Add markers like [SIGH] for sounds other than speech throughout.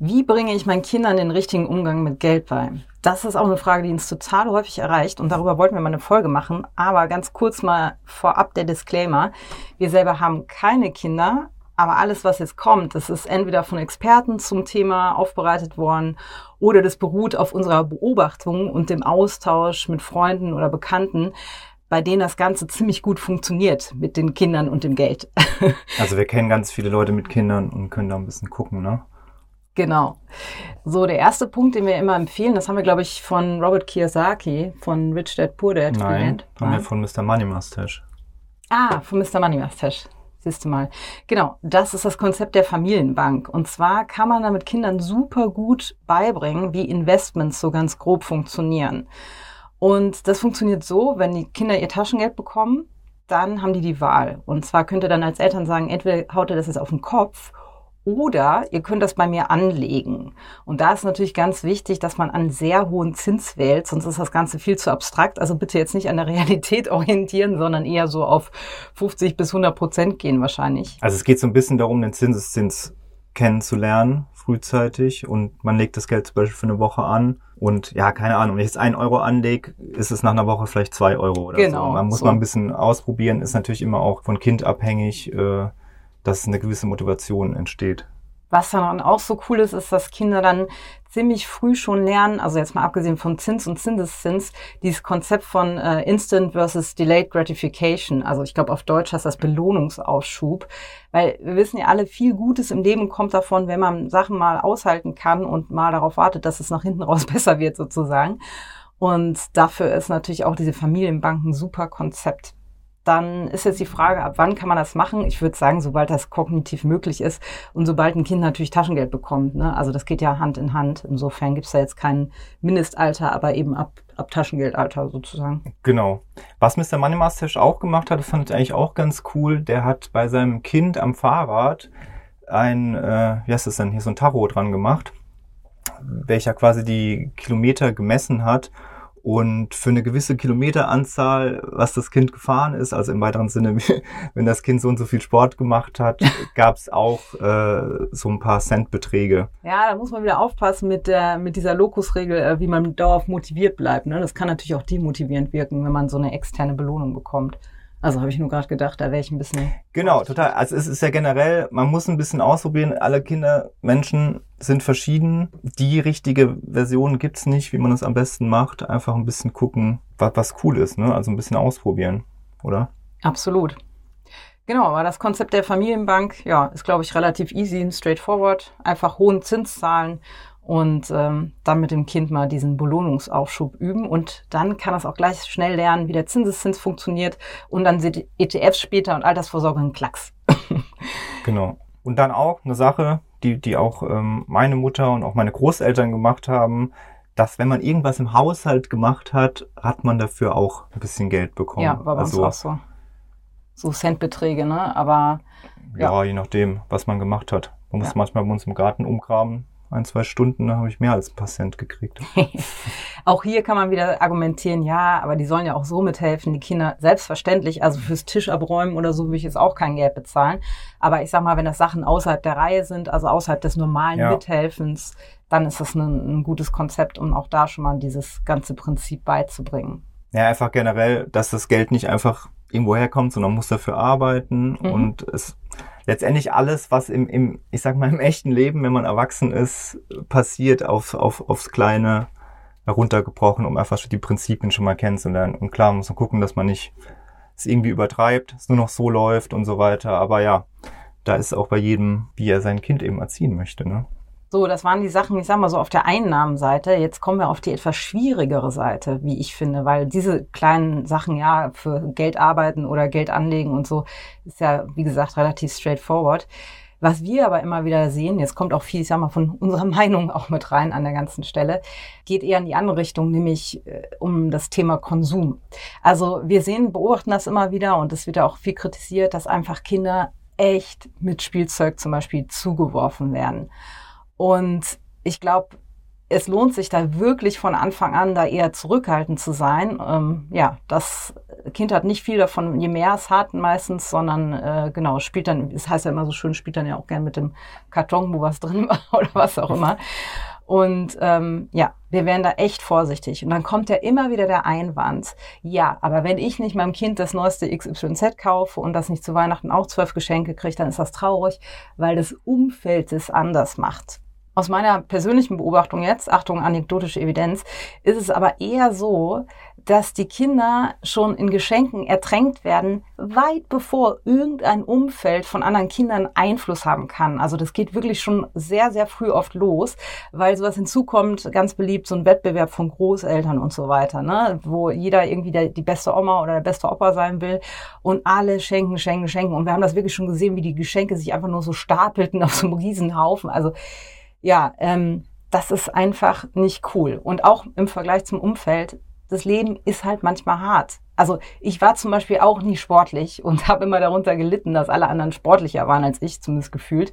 Wie bringe ich meinen Kindern den richtigen Umgang mit Geld bei? Das ist auch eine Frage, die uns total häufig erreicht und darüber wollten wir mal eine Folge machen. Aber ganz kurz mal vorab der Disclaimer. Wir selber haben keine Kinder, aber alles, was jetzt kommt, das ist entweder von Experten zum Thema aufbereitet worden oder das beruht auf unserer Beobachtung und dem Austausch mit Freunden oder Bekannten, bei denen das Ganze ziemlich gut funktioniert mit den Kindern und dem Geld. [LAUGHS] Also wir kennen ganz viele Leute mit Kindern und können da ein bisschen gucken, ne? Genau. So, der erste Punkt, den wir immer empfehlen, das haben wir, glaube ich, von Robert Kiyosaki, von Rich Dad Poor Dad Nein, gelernt. haben wir von Mr. Money Mustache. Ah, von Mr. Money Mustache. Siehst du mal. Genau, das ist das Konzept der Familienbank. Und zwar kann man damit Kindern super gut beibringen, wie Investments so ganz grob funktionieren. Und das funktioniert so, wenn die Kinder ihr Taschengeld bekommen, dann haben die die Wahl. Und zwar könnt ihr dann als Eltern sagen, entweder haut ihr das jetzt auf den Kopf oder ihr könnt das bei mir anlegen. Und da ist natürlich ganz wichtig, dass man einen sehr hohen Zins wählt, sonst ist das Ganze viel zu abstrakt. Also bitte jetzt nicht an der [LAUGHS] Realität orientieren, sondern eher so auf 50 bis 100 Prozent gehen wahrscheinlich. Also es geht so ein bisschen darum, den Zinseszins kennenzulernen, frühzeitig. Und man legt das Geld zum Beispiel für eine Woche an. Und ja, keine Ahnung, wenn ich jetzt ein Euro anlege, ist es nach einer Woche vielleicht zwei Euro oder Genau, so. Man muss so. mal ein bisschen ausprobieren, ist natürlich immer auch von Kind abhängig, äh, dass eine gewisse Motivation entsteht. Was dann auch so cool ist, ist, dass Kinder dann ziemlich früh schon lernen, also jetzt mal abgesehen von Zins und Zinseszins, dieses Konzept von äh, Instant versus Delayed Gratification. Also ich glaube auf Deutsch heißt das Belohnungsausschub. Weil wir wissen ja alle, viel Gutes im Leben kommt davon, wenn man Sachen mal aushalten kann und mal darauf wartet, dass es nach hinten raus [LAUGHS] besser wird sozusagen. Und dafür ist natürlich auch diese Familienbank ein super Konzept. Dann ist jetzt die Frage, ab wann kann man das machen? Ich würde sagen, sobald das kognitiv möglich ist und sobald ein Kind natürlich Taschengeld bekommt. Ne? Also das geht ja Hand in Hand. Insofern gibt es da jetzt kein Mindestalter, aber eben ab, ab Taschengeldalter sozusagen. Genau. Was Mr. Money Mustache auch gemacht hat, das fand ich eigentlich auch ganz cool. Der hat bei seinem Kind am Fahrrad ein, äh, wie heißt das denn, hier so ein Tarot dran gemacht, welcher quasi die Kilometer gemessen hat und für eine gewisse Kilometeranzahl, was das Kind gefahren ist, also im weiteren Sinne, [LAUGHS] wenn das Kind so und so viel Sport gemacht hat, [LAUGHS] gab es auch äh, so ein paar Centbeträge. Ja, da muss man wieder aufpassen mit der mit dieser Lokusregel, äh, wie man dauerhaft motiviert bleibt. Ne? Das kann natürlich auch demotivierend wirken, wenn man so eine externe Belohnung bekommt. Also habe ich nur gerade gedacht, da wäre ich ein bisschen. Genau, total. Also es ist ja generell, man muss ein bisschen ausprobieren. Alle Kinder, Menschen sind verschieden. Die richtige Version gibt's nicht, wie man es am besten macht. Einfach ein bisschen gucken, was, was cool ist, ne? Also ein bisschen ausprobieren, oder? Absolut. Genau, aber das Konzept der Familienbank, ja, ist, glaube ich, relativ easy und straightforward. Einfach hohen Zins zahlen und ähm, dann mit dem Kind mal diesen Belohnungsaufschub üben. Und dann kann es auch gleich schnell lernen, wie der Zinseszins funktioniert. Und dann sind ETFs später und Altersvorsorge ein Klacks. [LAUGHS] Genau. Und dann auch eine Sache, die, die auch ähm, meine Mutter und auch meine Großeltern gemacht haben, dass wenn man irgendwas im Haushalt gemacht hat, hat man dafür auch ein bisschen Geld bekommen. Ja, war bei uns also, auch so. So Centbeträge, ne? Aber ja. je nachdem, was man gemacht hat. Man muss Ja. manchmal bei uns im Garten umgraben. Ein, zwei Stunden, da habe ich mehr als ein paar Cent gekriegt. [LAUGHS] Auch hier kann man wieder argumentieren, ja, aber die sollen ja auch so mithelfen, die Kinder selbstverständlich, also fürs Tisch abräumen oder so will ich jetzt auch kein Geld bezahlen. Aber ich sag mal, wenn das Sachen außerhalb der Reihe sind, also außerhalb des normalen Ja. Mithelfens, dann ist das ein, ein gutes Konzept, um auch da schon mal dieses ganze Prinzip beizubringen. Ja, einfach generell, dass das Geld nicht einfach irgendwo herkommt, sondern man muss dafür arbeiten Mhm. und es letztendlich alles, was im, im, ich sag mal, im echten Leben, wenn man erwachsen ist, passiert, auf, auf, aufs Kleine heruntergebrochen, um einfach die Prinzipien schon mal kennenzulernen. Und klar, man muss man gucken, dass man nicht es irgendwie übertreibt, es nur noch so läuft und so weiter. Aber ja, da ist auch bei jedem, wie er sein Kind eben erziehen möchte. Ne? So, das waren die Sachen, ich sag mal so auf der Einnahmenseite. Jetzt kommen wir auf die etwas schwierigere Seite, wie ich finde, weil diese kleinen Sachen, ja, für Geld arbeiten oder Geld anlegen und so, ist ja, wie gesagt, relativ straightforward. Was wir aber immer wieder sehen, jetzt kommt auch viel, ich sag mal, von [LAUGHS] unserer Meinung auch mit rein an der ganzen Stelle, geht eher in die andere Richtung, nämlich äh, um das Thema Konsum. Also wir sehen, beobachten das immer wieder und es wird ja auch viel kritisiert, dass einfach Kinder echt mit Spielzeug zum Beispiel zugeworfen werden. Und ich glaube, es lohnt sich da wirklich von Anfang an da eher zurückhaltend zu sein. Ähm, ja, das Kind hat nicht viel davon, je mehr es hat meistens, sondern äh, genau, spielt dann, es das heißt ja immer so schön, spielt dann ja auch gern mit dem Karton, wo was drin war [LAUGHS] oder was auch immer. Und ähm, ja, wir werden da echt vorsichtig. Und dann kommt ja immer wieder der Einwand, ja, aber wenn ich nicht meinem Kind das neueste XYZ kaufe und das nicht zu Weihnachten auch zwölf Geschenke kriegt, dann ist das traurig, weil das Umfeld es anders macht. Aus meiner persönlichen Beobachtung jetzt, Achtung, anekdotische Evidenz, ist es aber eher so, dass die Kinder schon in Geschenken ertränkt werden, weit bevor irgendein Umfeld von anderen Kindern Einfluss haben kann. Also das geht wirklich schon sehr, sehr früh oft los, weil sowas hinzukommt, ganz beliebt, so ein Wettbewerb von Großeltern und so weiter, ne? wo jeder irgendwie der, die beste Oma oder der beste Opa sein will und alle schenken, schenken, schenken. Und wir haben das wirklich schon gesehen, wie die Geschenke sich einfach nur so stapelten auf so einem Riesenhaufen. Also ja, ähm, das ist einfach nicht cool. Und auch im Vergleich zum Umfeld das Leben ist halt manchmal hart. Also ich war zum Beispiel auch nie sportlich [LAUGHS] und habe immer darunter gelitten, dass alle anderen sportlicher waren als ich, zumindest gefühlt.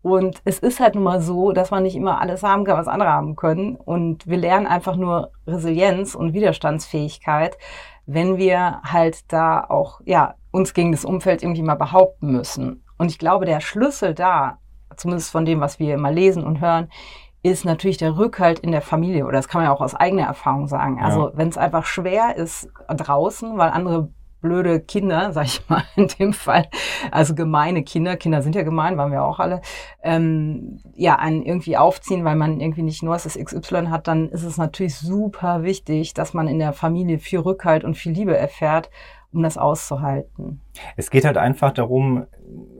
Und es ist halt nun mal so, dass man nicht immer alles haben kann, was andere haben können. Und wir lernen einfach nur Resilienz und Widerstandsfähigkeit, wenn wir halt da auch, ja, uns gegen das Umfeld irgendwie mal behaupten müssen. Und ich glaube, der Schlüssel da, zumindest von dem, was wir immer lesen und hören, ist natürlich der Rückhalt in der Familie. Oder das kann man ja auch aus eigener Erfahrung sagen. Also ja. wenn es einfach schwer ist draußen, weil andere blöde Kinder, [LAUGHS] sag ich mal in dem Fall, also gemeine Kinder, Kinder sind ja gemein, waren wir auch alle, ähm, ja, einen irgendwie aufziehen, weil man irgendwie nicht nur das XY hat, dann ist es natürlich super wichtig, dass man in der Familie viel Rückhalt und viel Liebe erfährt, um das auszuhalten. Es geht halt einfach darum,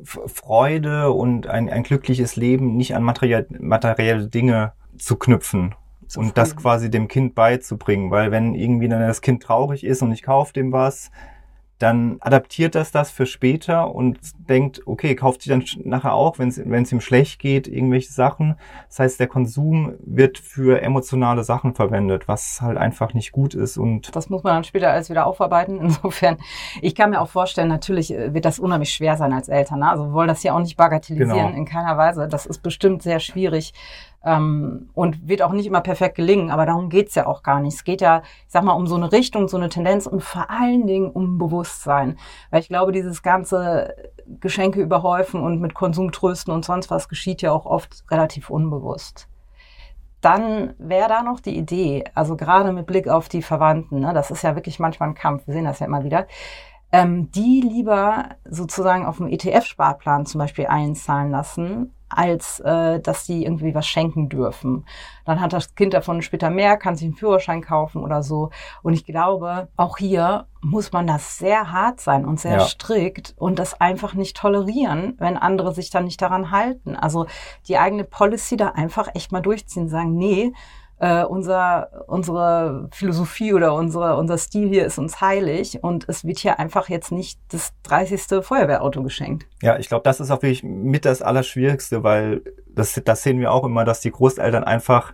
Freude und ein, ein glückliches Leben nicht an materielle, materielle Dinge zu knüpfen und das quasi dem Kind beizubringen, weil wenn irgendwie dann das Kind traurig ist und ich kaufe dem was, dann adaptiert das das für später und denkt, okay, kauft sich dann nachher auch, wenn es ihm schlecht geht, irgendwelche Sachen. Das heißt, der Konsum wird für emotionale Sachen verwendet, was halt einfach nicht gut ist. Und das muss man dann später alles wieder aufarbeiten. [LAUGHS] Insofern, ich kann mir auch vorstellen, natürlich äh, wird das unheimlich schwer sein als Eltern. Ne? Also wir wollen das hier auch nicht bagatellisieren genau. in keiner Weise. Das ist bestimmt sehr schwierig ähm, und wird auch nicht immer perfekt gelingen, aber darum geht's ja auch gar nicht. Es geht ja, ich sag mal, um so eine Richtung, so eine Tendenz und vor allen Dingen um Bewusstsein. Weil ich glaube, dieses ganze Geschenke überhäufen und mit Konsum trösten und sonst was geschieht ja auch oft relativ unbewusst. Dann wäre da noch die Idee, also gerade mit Blick auf die Verwandten, ne, das ist ja wirklich manchmal ein Kampf, wir sehen das ja immer wieder, ähm, die lieber sozusagen auf dem ETF-Sparplan zum Beispiel einzahlen lassen, als äh, dass die irgendwie was schenken dürfen. Dann hat das Kind davon später mehr, kann sich einen Führerschein kaufen oder so. Und ich glaube, auch hier muss man das sehr hart sein und sehr ja. strikt und das einfach nicht tolerieren, wenn andere sich dann nicht daran halten. Also die eigene Policy da einfach echt mal durchziehen, sagen, nee, äh, unser, unsere Philosophie oder unsere, unser Stil hier ist uns heilig und es wird hier einfach jetzt nicht das 30. Feuerwehrauto geschenkt. Ja, ich glaube, das ist auch wirklich mit das Allerschwierigste, weil das, das sehen wir auch immer, dass die Großeltern einfach,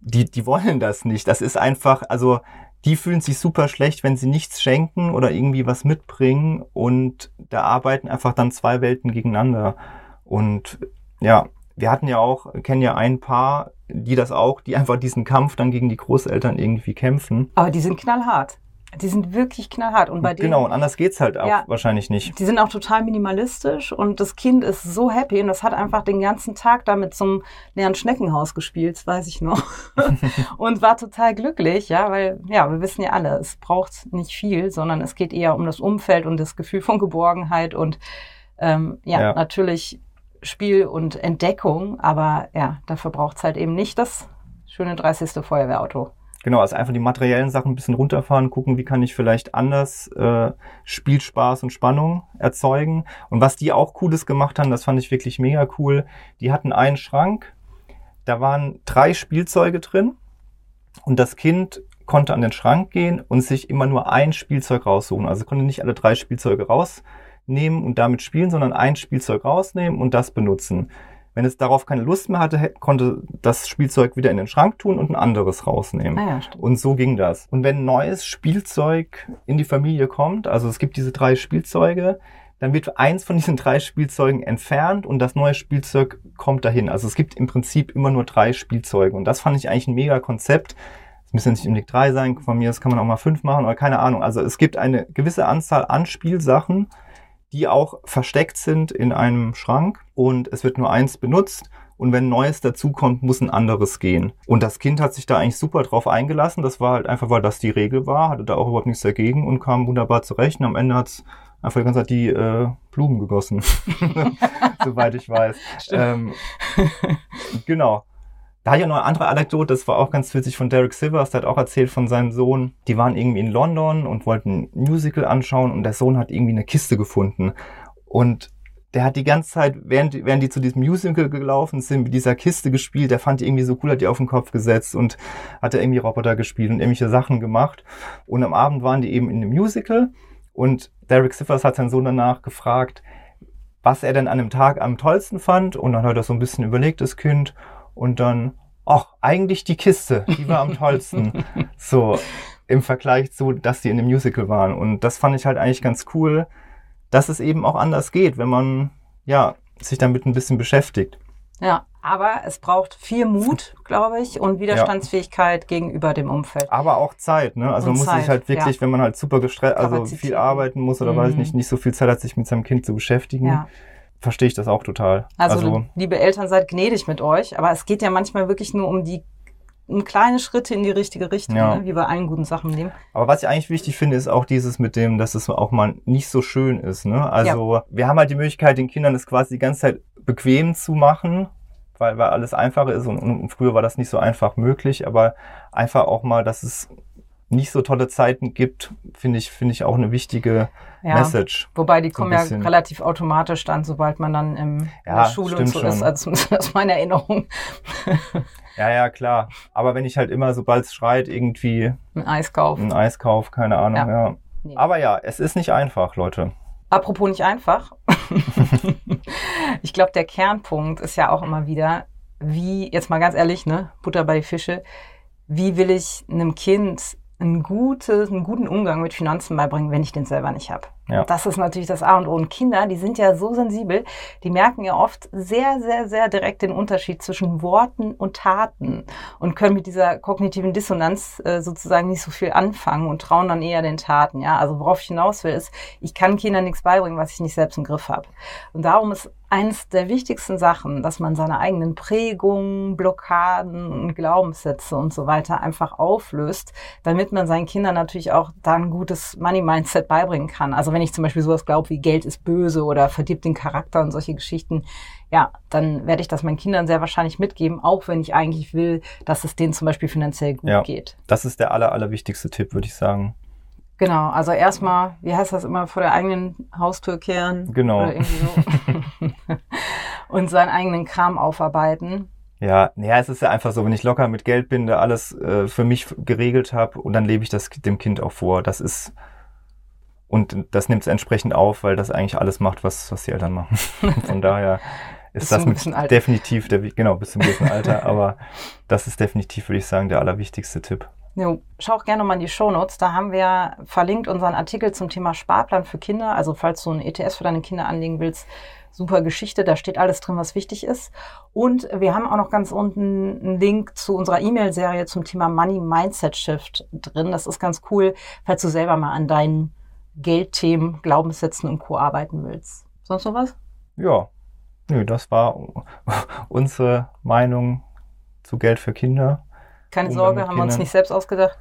die, die wollen das nicht. Das ist einfach, also die fühlen sich super schlecht, wenn sie nichts schenken oder irgendwie was mitbringen und da arbeiten einfach dann zwei Welten gegeneinander. Und ja, wir hatten ja auch, kennen ja ein Paar, die das auch, die einfach diesen Kampf dann gegen die Großeltern irgendwie kämpfen. Aber die sind knallhart. Die sind wirklich knallhart. Und bei denen, genau, und anders geht's halt auch ja, wahrscheinlich nicht. Die sind auch total minimalistisch und das Kind ist so happy und das hat einfach den ganzen Tag da mit so einem leeren Schneckenhaus gespielt, weiß ich noch. [LAUGHS] und war total glücklich, ja, weil, ja, wir wissen ja alle, es braucht nicht viel, sondern es geht eher um das Umfeld und das Gefühl von Geborgenheit und ähm, ja, ja, natürlich Spiel und Entdeckung, aber ja, dafür braucht es halt eben nicht das schöne 30. Feuerwehrauto. Genau, also einfach die materiellen Sachen ein bisschen runterfahren, gucken, wie kann ich vielleicht anders äh, Spielspaß und Spannung erzeugen. Und was die auch Cooles gemacht haben, das fand ich wirklich mega cool. Die hatten einen Schrank, da waren drei Spielzeuge drin und das Kind konnte an den Schrank gehen und sich immer nur ein Spielzeug raussuchen. Also konnte nicht alle drei Spielzeuge raus nehmen und damit spielen, sondern ein Spielzeug rausnehmen und das benutzen. Wenn es darauf keine Lust mehr hatte, konnte das Spielzeug wieder in den Schrank tun und ein anderes rausnehmen. Ah ja, und so ging das. Und wenn ein neues Spielzeug in die Familie kommt, also es gibt diese drei Spielzeuge, dann wird eins von diesen drei Spielzeugen entfernt und das neue Spielzeug kommt dahin. Also es gibt im Prinzip immer nur drei Spielzeuge und das fand ich eigentlich ein mega Konzept. Es müssen nicht unbedingt drei sein, von mir das kann man auch mal fünf machen oder keine Ahnung. Also es gibt eine gewisse Anzahl an Spielsachen, die auch versteckt sind in einem Schrank und es wird nur eins benutzt und wenn Neues dazukommt, muss ein anderes gehen. Und das Kind hat sich da eigentlich super drauf eingelassen. Das war halt einfach, weil das die Regel war, hatte da auch überhaupt nichts dagegen und kam wunderbar zurecht. Und am Ende hat's einfach die ganze Zeit die äh, Blumen gegossen, [LAUGHS] soweit ich weiß. Ähm, genau. Da ich noch eine andere Anekdote, das war auch ganz witzig von Derek Silvers, der hat auch erzählt von seinem Sohn. Die waren irgendwie in London und wollten ein Musical anschauen und der Sohn hat irgendwie eine Kiste gefunden. Und der hat die ganze Zeit, während, während die zu diesem Musical gelaufen sind, mit dieser Kiste gespielt, der fand die irgendwie so cool, hat die auf den Kopf gesetzt und hat da irgendwie Roboter gespielt und irgendwelche Sachen gemacht. Und am Abend waren die eben in einem Musical und Derek Siffers hat seinen Sohn danach gefragt, was er denn an dem Tag am tollsten fand und dann hat er so ein bisschen überlegt, das Kind, und dann, ach, eigentlich die Kiste, die war am tollsten. [LAUGHS] so im Vergleich zu, dass die in dem Musical waren. Und das fand ich halt eigentlich ganz cool, dass es eben auch anders geht, wenn man, ja, sich damit ein bisschen beschäftigt. Ja, aber es braucht viel Mut, glaube ich, und Widerstandsfähigkeit ja. gegenüber dem Umfeld. Aber auch Zeit, ne? Also und man muss Zeit, sich halt wirklich, ja. wenn man halt super gestresst, also viel arbeiten muss oder mhm. weiß ich nicht, nicht so viel Zeit hat, sich mit seinem Kind zu beschäftigen. Ja verstehe ich das auch total. Also, also, liebe Eltern, seid gnädig mit euch, aber es geht ja manchmal wirklich nur um die um kleine Schritte in die richtige Richtung, ja. ne? wie bei allen guten Sachen im Leben. Aber was ich eigentlich wichtig finde, ist auch dieses mit dem, dass es auch mal nicht so schön ist. Ne? Also ja. wir haben halt die Möglichkeit, den Kindern das quasi die ganze Zeit bequem zu machen, weil, weil alles einfacher ist und, und früher war das nicht so einfach möglich, aber einfach auch mal, dass es nicht so tolle Zeiten gibt, finde ich, finde ich auch eine wichtige ja, Message. Wobei die kommen ja relativ automatisch dann, sobald man dann im, ja, in der Schule und so schon. ist. Also [LAUGHS] das ist meine Erinnerung. [LAUGHS] Ja, ja, klar. Aber wenn ich halt immer, sobald es schreit, irgendwie ein Eis kaufe. Ein Eis kaufe, keine Ahnung, ja. ja. Nee. Aber ja, es ist nicht einfach, Leute. Apropos nicht einfach. [LAUGHS] ich glaube, der Kernpunkt ist ja auch immer wieder, wie, jetzt mal ganz ehrlich, ne, Butter bei Fische, wie will ich einem Kind ein gutes, einen guten Umgang mit Finanzen beibringen, wenn ich den selber nicht habe. Ja. Das ist natürlich das A und O. Und Kinder, die sind ja so sensibel, die merken ja oft sehr, sehr, sehr direkt den Unterschied zwischen Worten und Taten und können mit dieser kognitiven Dissonanz äh, sozusagen nicht so viel anfangen und trauen dann eher den Taten. Ja, also worauf ich hinaus will, ist, ich kann Kindern nichts beibringen, was ich nicht selbst im Griff habe. Und darum ist eins der wichtigsten Sachen, dass man seine eigenen Prägungen, Blockaden und Glaubenssätze und so weiter einfach auflöst, damit man seinen Kindern natürlich auch da ein gutes Money-Mindset beibringen kann. Also wenn ich zum Beispiel sowas glaube wie Geld ist böse oder verdirbt den Charakter und solche Geschichten, ja, dann werde ich das meinen Kindern sehr wahrscheinlich mitgeben, auch wenn ich eigentlich will, dass es denen zum Beispiel finanziell gut ja, geht. Das ist der aller, allerwichtigste Tipp, würde ich sagen. Genau, also erstmal, wie heißt das immer, vor der eigenen Haustür kehren. Genau. Oder irgendwie so. [LAUGHS] und seinen eigenen Kram aufarbeiten. Ja, naja, es ist ja einfach so, wenn ich locker mit Geld binde, alles äh, für mich geregelt habe und dann lebe ich das dem Kind auch vor. Das ist und das nimmt es entsprechend auf, weil das eigentlich alles macht, was, was die Eltern machen. [LAUGHS] Von daher ist das mit definitiv der genau bis zum gewissen Alter, [LAUGHS] aber das ist definitiv, würde ich sagen, der allerwichtigste Tipp. Jo, schau auch gerne mal in die Shownotes. Da haben wir verlinkt unseren Artikel zum Thema Sparplan für Kinder. Also falls du ein ETS für deine Kinder anlegen willst, super Geschichte. Da steht alles drin, was wichtig ist. Und wir haben auch noch ganz unten einen Link zu unserer E-Mail-Serie zum Thema Money Mindset Shift drin. Das ist ganz cool, falls du selber mal an deinen Geldthemen, Glaubenssätzen und Co. arbeiten willst. Sonst noch was? Ja, nö, das war [LAUGHS] unsere Meinung zu Geld für Kinder. Keine Sorge, haben Kindern. wir uns nicht selbst ausgedacht.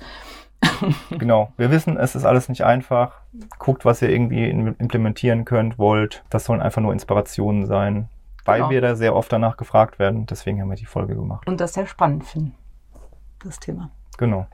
[LAUGHS] genau, wir wissen, es ist alles nicht einfach. Guckt, was ihr irgendwie implementieren könnt, wollt. Das sollen einfach nur Inspirationen sein, weil genau. wir da sehr oft danach gefragt werden. Deswegen haben wir die Folge gemacht. Und das sehr spannend finden, das Thema. Genau.